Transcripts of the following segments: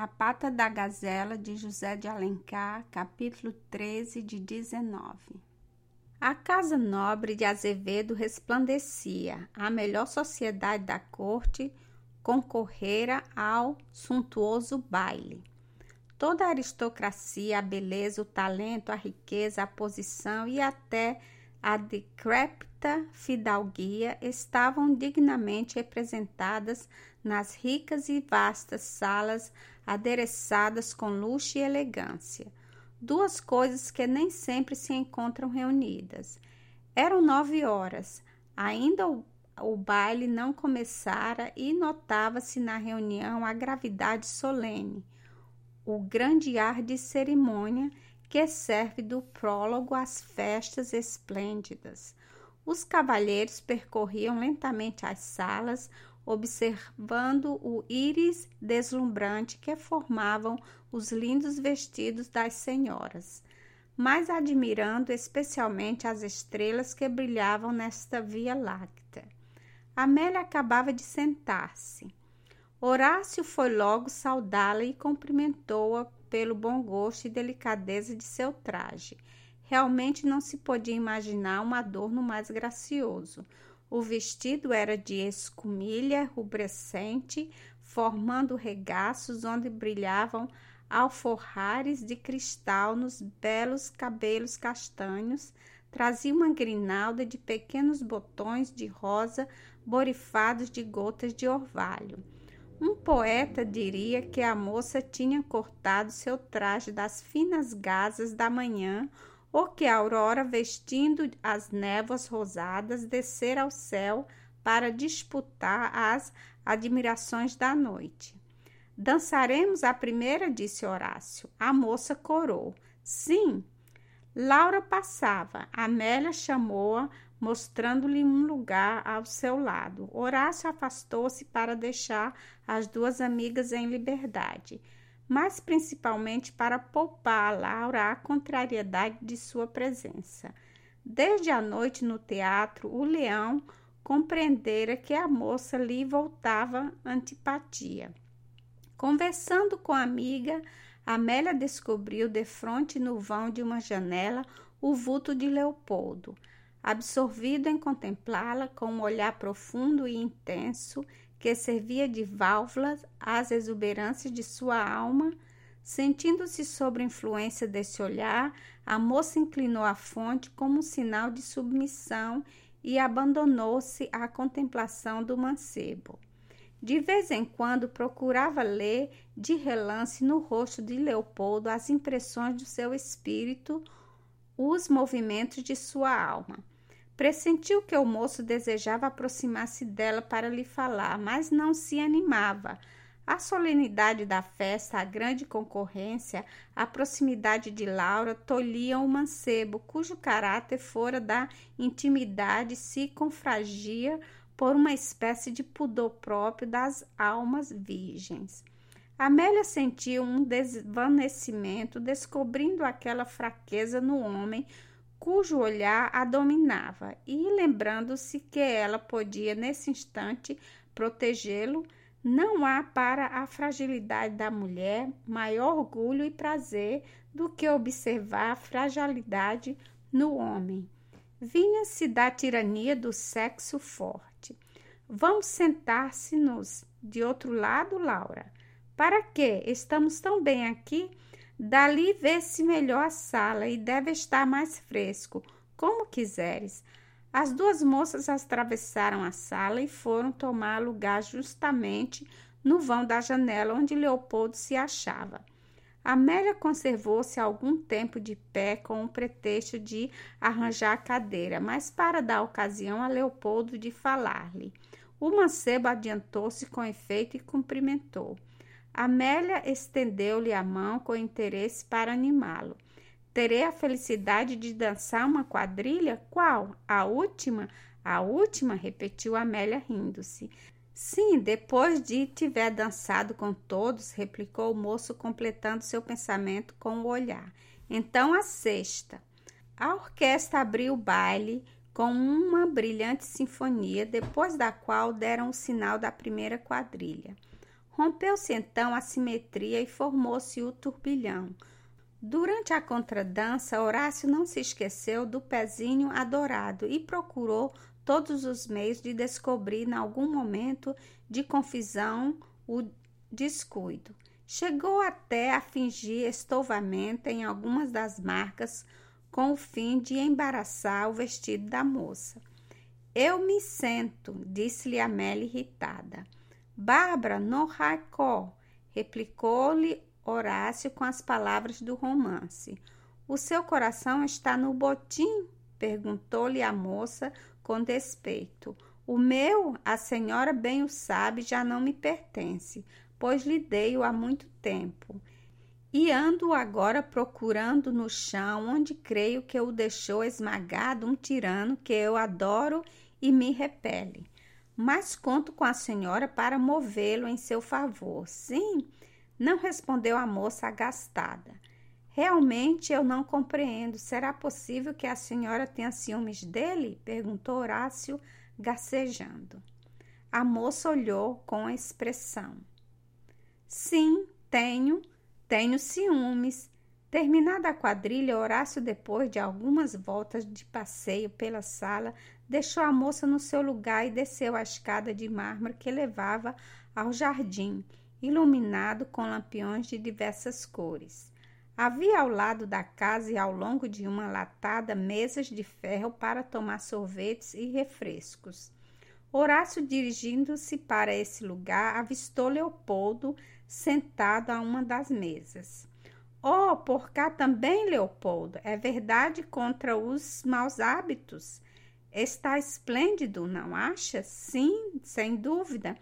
A Pata da Gazela, de José de Alencar, capítulo 13, de 19. A casa nobre de Azevedo resplandecia. A melhor sociedade da corte concorrera ao suntuoso baile. Toda a aristocracia, a beleza, o talento, a riqueza, a posição e até a decrépita fidalguia estavam dignamente representadas nas ricas e vastas salas adereçadas com luxo e elegância, duas coisas que nem sempre se encontram reunidas. Eram nove horas, ainda o, o baile não começara e notava-se na reunião a gravidade solene, o grande ar de cerimônia que serve do prólogo às festas esplêndidas. Os cavalheiros percorriam lentamente as salas, observando o íris deslumbrante que formavam os lindos vestidos das senhoras, mas admirando especialmente as estrelas que brilhavam nesta Via Láctea. Amélia acabava de sentar-se. Horácio foi logo saudá-la e cumprimentou-a pelo bom gosto e delicadeza de seu traje. Realmente não se podia imaginar um adorno mais gracioso. O vestido era de escumilha rubrescente, formando regaços onde brilhavam alforrares de cristal nos belos cabelos castanhos, trazia uma grinalda de pequenos botões de rosa borifados de gotas de orvalho. Um poeta diria que a moça tinha cortado seu traje das finas gazas da manhã ou que a aurora, vestindo as névoas rosadas, descer ao céu para disputar as admirações da noite. Dançaremos a primeira, disse Horácio. A moça corou. Sim. Laura passava. Amélia chamou-a, mostrando-lhe um lugar ao seu lado. Horácio afastou-se para deixar as duas amigas em liberdade mas principalmente para poupar a Laura a contrariedade de sua presença. Desde a noite no teatro, o leão compreendera que a moça lhe voltava antipatia. Conversando com a amiga, Amélia descobriu defronte no vão de uma janela o vulto de Leopoldo. Absorvido em contemplá-la com um olhar profundo e intenso, que servia de válvula às exuberâncias de sua alma, sentindo-se sob influência desse olhar, a moça inclinou a fonte como um sinal de submissão e abandonou-se à contemplação do mancebo. De vez em quando procurava ler de relance no rosto de Leopoldo as impressões do seu espírito, os movimentos de sua alma. Pressentiu que o moço desejava aproximar-se dela para lhe falar, mas não se animava. A solenidade da festa, a grande concorrência, a proximidade de Laura tolhiam o mancebo, cujo caráter fora da intimidade se confragia por uma espécie de pudor próprio das almas virgens. Amélia sentiu um desvanecimento, descobrindo aquela fraqueza no homem cujo olhar a dominava, e lembrando-se que ela podia nesse instante protegê-lo, não há para a fragilidade da mulher maior orgulho e prazer do que observar a fragilidade no homem. Vinha-se da tirania do sexo forte. Vamos sentar-se-nos de outro lado, Laura. Para quê? Estamos tão bem aqui Dali vê-se melhor a sala e deve estar mais fresco, como quiseres. As duas moças atravessaram a sala e foram tomar lugar justamente no vão da janela onde Leopoldo se achava. Amélia conservou-se algum tempo de pé com o pretexto de arranjar a cadeira, mas para dar ocasião a Leopoldo de falar-lhe. O mancebo adiantou-se com efeito e cumprimentou. Amélia estendeu-lhe a mão com interesse para animá-lo. Terei a felicidade de dançar uma quadrilha? Qual? A última? A última? repetiu Amélia rindo-se. Sim, depois de tiver dançado com todos, replicou o moço, completando seu pensamento com o olhar. Então a sexta. A orquestra abriu o baile com uma brilhante sinfonia, depois da qual deram o sinal da primeira quadrilha. Rompeu-se então a simetria e formou-se o turbilhão. Durante a contradança, Horácio não se esqueceu do pezinho adorado e procurou todos os meios de descobrir, em algum momento de confusão, o descuido. Chegou até a fingir estouvamento em algumas das marcas com o fim de embaraçar o vestido da moça. Eu me sento, disse-lhe Amélia irritada. Bárbara, no racó, replicou-lhe Horácio com as palavras do romance. O seu coração está no botim? perguntou-lhe a moça com despeito. O meu, a senhora bem o sabe, já não me pertence, pois lhe dei-o há muito tempo. E ando agora procurando no chão, onde creio que o deixou esmagado um tirano que eu adoro e me repele. Mas conto com a senhora para movê-lo em seu favor. Sim, não respondeu a moça agastada. Realmente eu não compreendo. Será possível que a senhora tenha ciúmes dele? perguntou Horácio, gacejando. A moça olhou com expressão. Sim, tenho, tenho ciúmes. Terminada a quadrilha, Horácio, depois de algumas voltas de passeio pela sala, deixou a moça no seu lugar e desceu a escada de mármore que levava ao jardim, iluminado com lampiões de diversas cores. Havia ao lado da casa e ao longo de uma latada mesas de ferro para tomar sorvetes e refrescos. Horácio, dirigindo-se para esse lugar, avistou Leopoldo sentado a uma das mesas. Oh, por cá também, Leopoldo. É verdade contra os maus hábitos. Está esplêndido, não acha? Sim, sem dúvida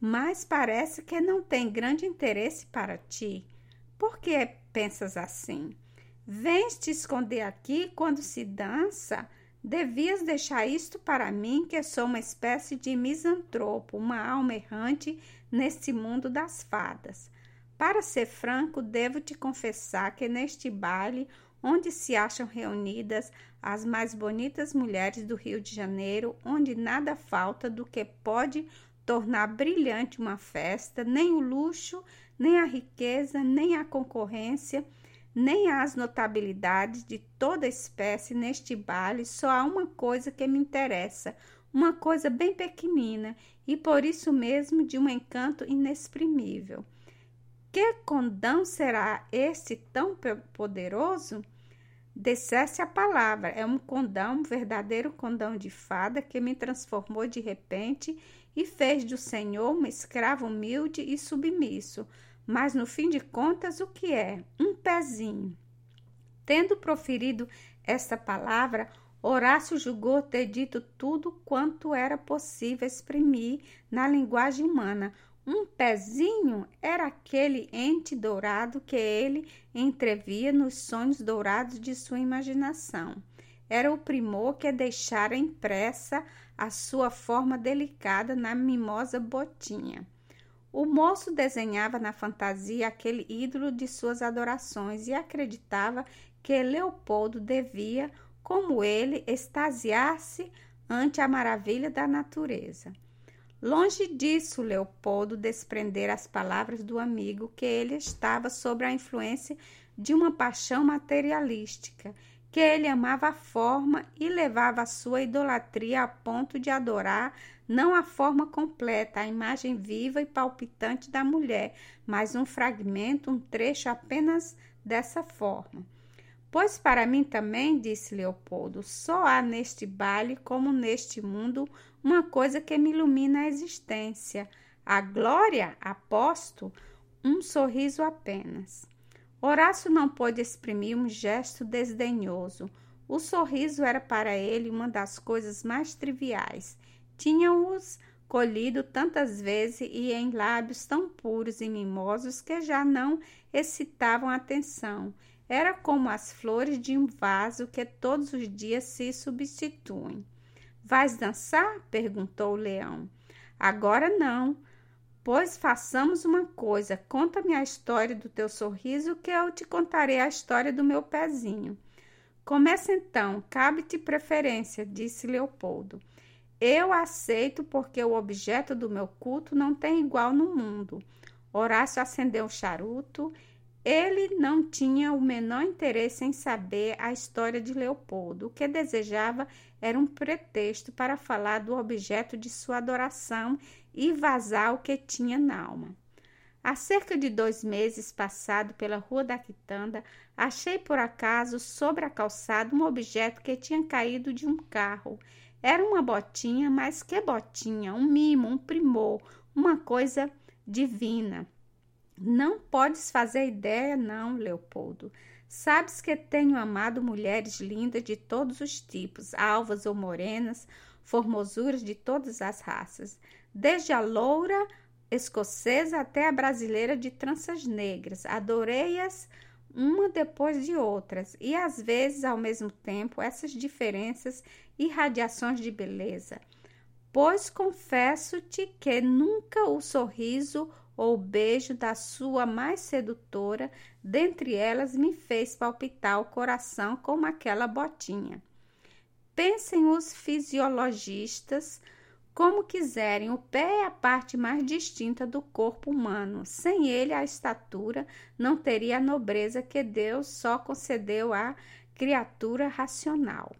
mas parece que não tem grande interesse para ti. Por que pensas assim? Vens te esconder aqui quando se dança? Devias deixar isto para mim, que sou uma espécie de misantropo, uma alma errante neste mundo das fadas. Para ser franco, devo te confessar que neste baile, onde se acham reunidas as mais bonitas mulheres do Rio de Janeiro, onde nada falta do que pode tornar brilhante uma festa, nem o luxo, nem a riqueza, nem a concorrência, nem as notabilidades de toda espécie neste baile, só há uma coisa que me interessa, uma coisa bem pequenina e por isso mesmo de um encanto inexprimível. Que condão será esse tão poderoso? Dissesse a palavra, é um condão, um verdadeiro condão de fada que me transformou de repente e fez do Senhor um escravo humilde e submisso. Mas no fim de contas, o que é? Um pezinho. Tendo proferido esta palavra, Horácio julgou ter dito tudo quanto era possível exprimir na linguagem humana. Um pezinho era aquele ente dourado que ele entrevia nos sonhos dourados de sua imaginação. Era o primor que deixara impressa a sua forma delicada na mimosa botinha. O moço desenhava na fantasia aquele ídolo de suas adorações e acreditava que Leopoldo devia, como ele, extasiar-se ante a maravilha da natureza. Longe disso, Leopoldo desprender as palavras do amigo que ele estava sob a influência de uma paixão materialística que ele amava a forma e levava a sua idolatria a ponto de adorar não a forma completa, a imagem viva e palpitante da mulher, mas um fragmento, um trecho apenas dessa forma. Pois para mim também, disse Leopoldo, só há neste baile, como neste mundo, uma coisa que me ilumina a existência. A glória, aposto, um sorriso apenas. Horácio não pôde exprimir um gesto desdenhoso. O sorriso era para ele uma das coisas mais triviais. Tinha-os colhido tantas vezes e em lábios tão puros e mimosos que já não excitavam atenção. Era como as flores de um vaso que todos os dias se substituem. Vais dançar? perguntou o leão. Agora não, Pois façamos uma coisa: conta-me a história do teu sorriso, que eu te contarei a história do meu pezinho. Começa então, cabe-te preferência, disse Leopoldo. Eu aceito porque o objeto do meu culto não tem igual no mundo. Horácio acendeu o charuto. Ele não tinha o menor interesse em saber a história de Leopoldo. O que desejava era um pretexto para falar do objeto de sua adoração e vazar o que tinha na alma. Há cerca de dois meses, passado pela Rua da Quitanda, achei por acaso sobre a calçada um objeto que tinha caído de um carro. Era uma botinha, mas que botinha? Um mimo, um primor, uma coisa divina. Não podes fazer ideia, não, Leopoldo. Sabes que tenho amado mulheres lindas de todos os tipos, alvas ou morenas, formosuras de todas as raças, desde a loura escocesa até a brasileira de tranças negras. Adorei-as uma depois de outras, e às vezes, ao mesmo tempo, essas diferenças e radiações de beleza. Pois confesso-te que nunca o sorriso ou beijo da sua mais sedutora, dentre elas me fez palpitar o coração como aquela botinha. Pensem os fisiologistas como quiserem, o pé é a parte mais distinta do corpo humano. Sem ele, a estatura não teria a nobreza que Deus só concedeu à criatura racional.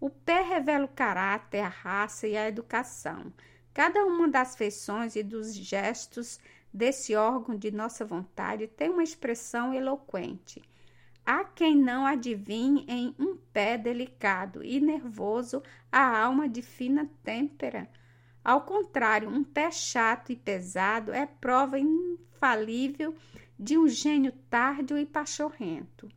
O pé revela o caráter, a raça e a educação. Cada uma das feições e dos gestos desse órgão de nossa vontade tem uma expressão eloquente. Há quem não adivinhe em um pé delicado e nervoso a alma de fina têmpera ao contrário, um pé chato e pesado é prova infalível de um gênio tardio e pachorrento.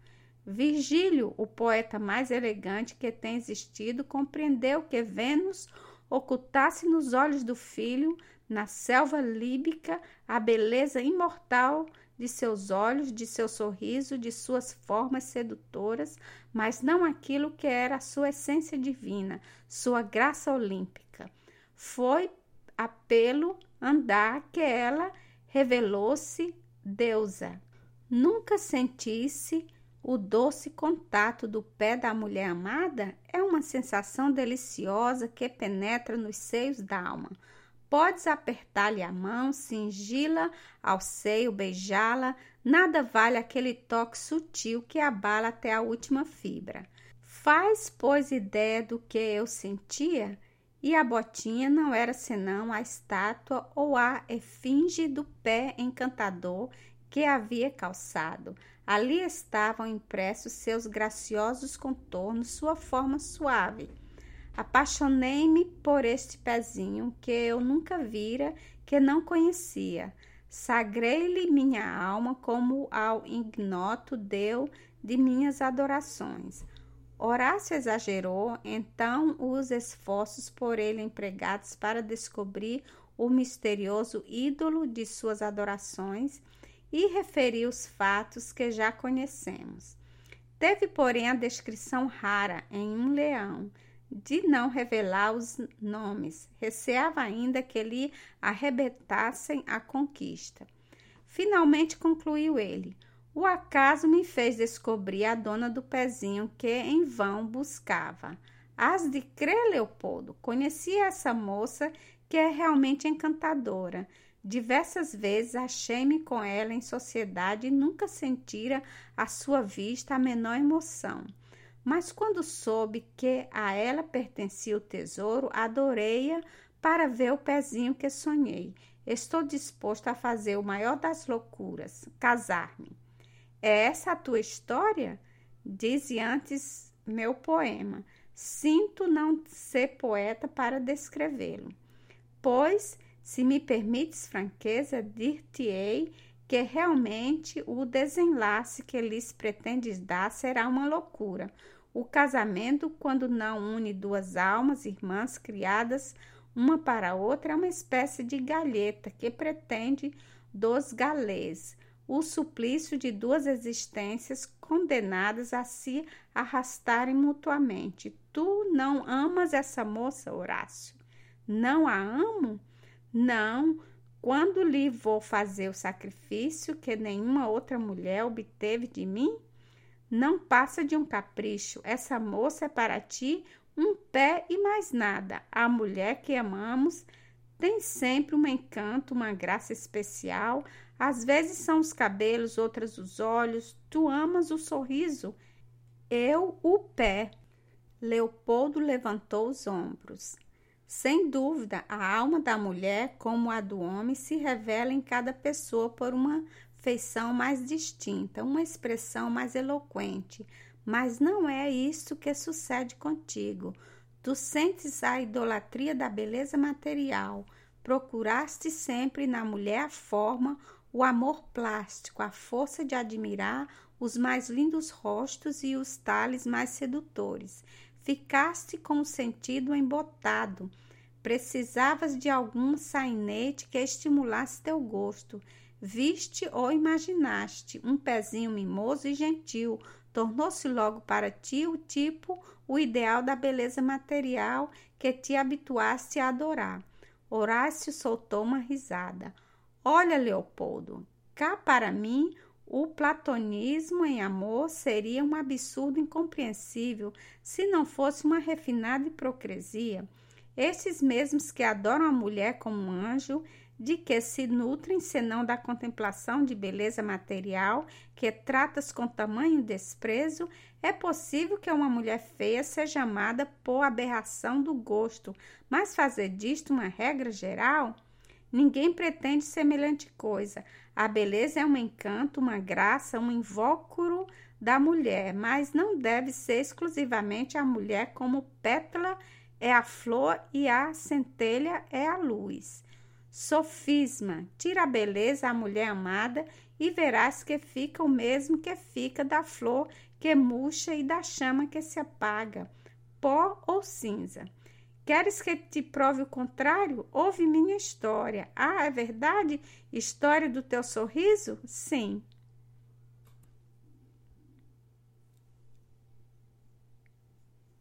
Virgílio, o poeta mais elegante que tem existido, compreendeu que Vênus ocultasse nos olhos do filho, na selva líbica, a beleza imortal de seus olhos, de seu sorriso, de suas formas sedutoras, mas não aquilo que era a sua essência divina, sua graça olímpica. Foi apelo andar que ela revelou-se deusa. Nunca sentisse o doce contato do pé da mulher amada? É uma sensação deliciosa que penetra nos seios da alma. Podes apertar-lhe a mão, cingi-la ao seio, beijá-la, nada vale aquele toque sutil que abala até a última fibra. Faz, pois, ideia do que eu sentia? e a botinha não era senão a estátua ou a efígie do pé encantador que havia calçado. Ali estavam impressos seus graciosos contornos, sua forma suave. Apaixonei-me por este pezinho que eu nunca vira, que não conhecia. Sagrei-lhe minha alma como ao ignoto deu de minhas adorações. Horácio exagerou então os esforços por ele empregados para descobrir o misterioso ídolo de suas adorações e referiu os fatos que já conhecemos. Teve, porém, a descrição rara em um leão de não revelar os nomes, receava ainda que lhe arrebentassem a conquista. Finalmente concluiu ele: o acaso me fez descobrir a dona do pezinho que em vão buscava. As de crer, Leopoldo, conheci essa moça que é realmente encantadora. Diversas vezes achei-me com ela em sociedade e nunca sentira à sua vista a menor emoção. Mas quando soube que a ela pertencia o tesouro, adorei-a para ver o pezinho que sonhei. Estou disposto a fazer o maior das loucuras, casar-me. É essa a tua história? Dize antes meu poema. Sinto não ser poeta para descrevê-lo. Pois, se me permites franqueza, dir-te-ei que realmente o desenlace que lhes pretendes dar será uma loucura. O casamento, quando não une duas almas irmãs criadas uma para outra, é uma espécie de galheta que pretende dos galês o suplício de duas existências condenadas a se arrastarem mutuamente. Tu não amas essa moça, Horácio? Não a amo? Não. Quando lhe vou fazer o sacrifício que nenhuma outra mulher obteve de mim? Não passa de um capricho. Essa moça é para ti um pé e mais nada. A mulher que amamos tem sempre um encanto, uma graça especial, Às vezes são os cabelos, outras os olhos. Tu amas o sorriso, eu o pé. Leopoldo levantou os ombros. Sem dúvida, a alma da mulher, como a do homem, se revela em cada pessoa por uma feição mais distinta, uma expressão mais eloquente. Mas não é isso que sucede contigo. Tu sentes a idolatria da beleza material. Procuraste sempre na mulher a forma, o amor plástico, a força de admirar os mais lindos rostos e os tales mais sedutores. Ficaste com o sentido embotado. Precisavas de algum sainete que estimulasse teu gosto. Viste ou imaginaste um pezinho mimoso e gentil. Tornou-se logo para ti o tipo, o ideal da beleza material que te habituaste a adorar. Horácio soltou uma risada. Olha, Leopoldo, cá para mim o platonismo em amor seria um absurdo incompreensível se não fosse uma refinada hipocrisia. Esses mesmos que adoram a mulher como um anjo, de que se nutrem senão da contemplação de beleza material, que tratas com tamanho desprezo, é possível que uma mulher feia seja amada por aberração do gosto, mas fazer disto uma regra geral? Ninguém pretende semelhante coisa. A beleza é um encanto, uma graça, um invólucro da mulher, mas não deve ser exclusivamente a mulher como pétala é a flor e a centelha é a luz. Sofisma, tira a beleza à mulher amada e verás que fica o mesmo que fica da flor que murcha e da chama que se apaga, pó ou cinza. Queres que te prove o contrário? Ouve minha história. Ah, é verdade? História do teu sorriso? Sim.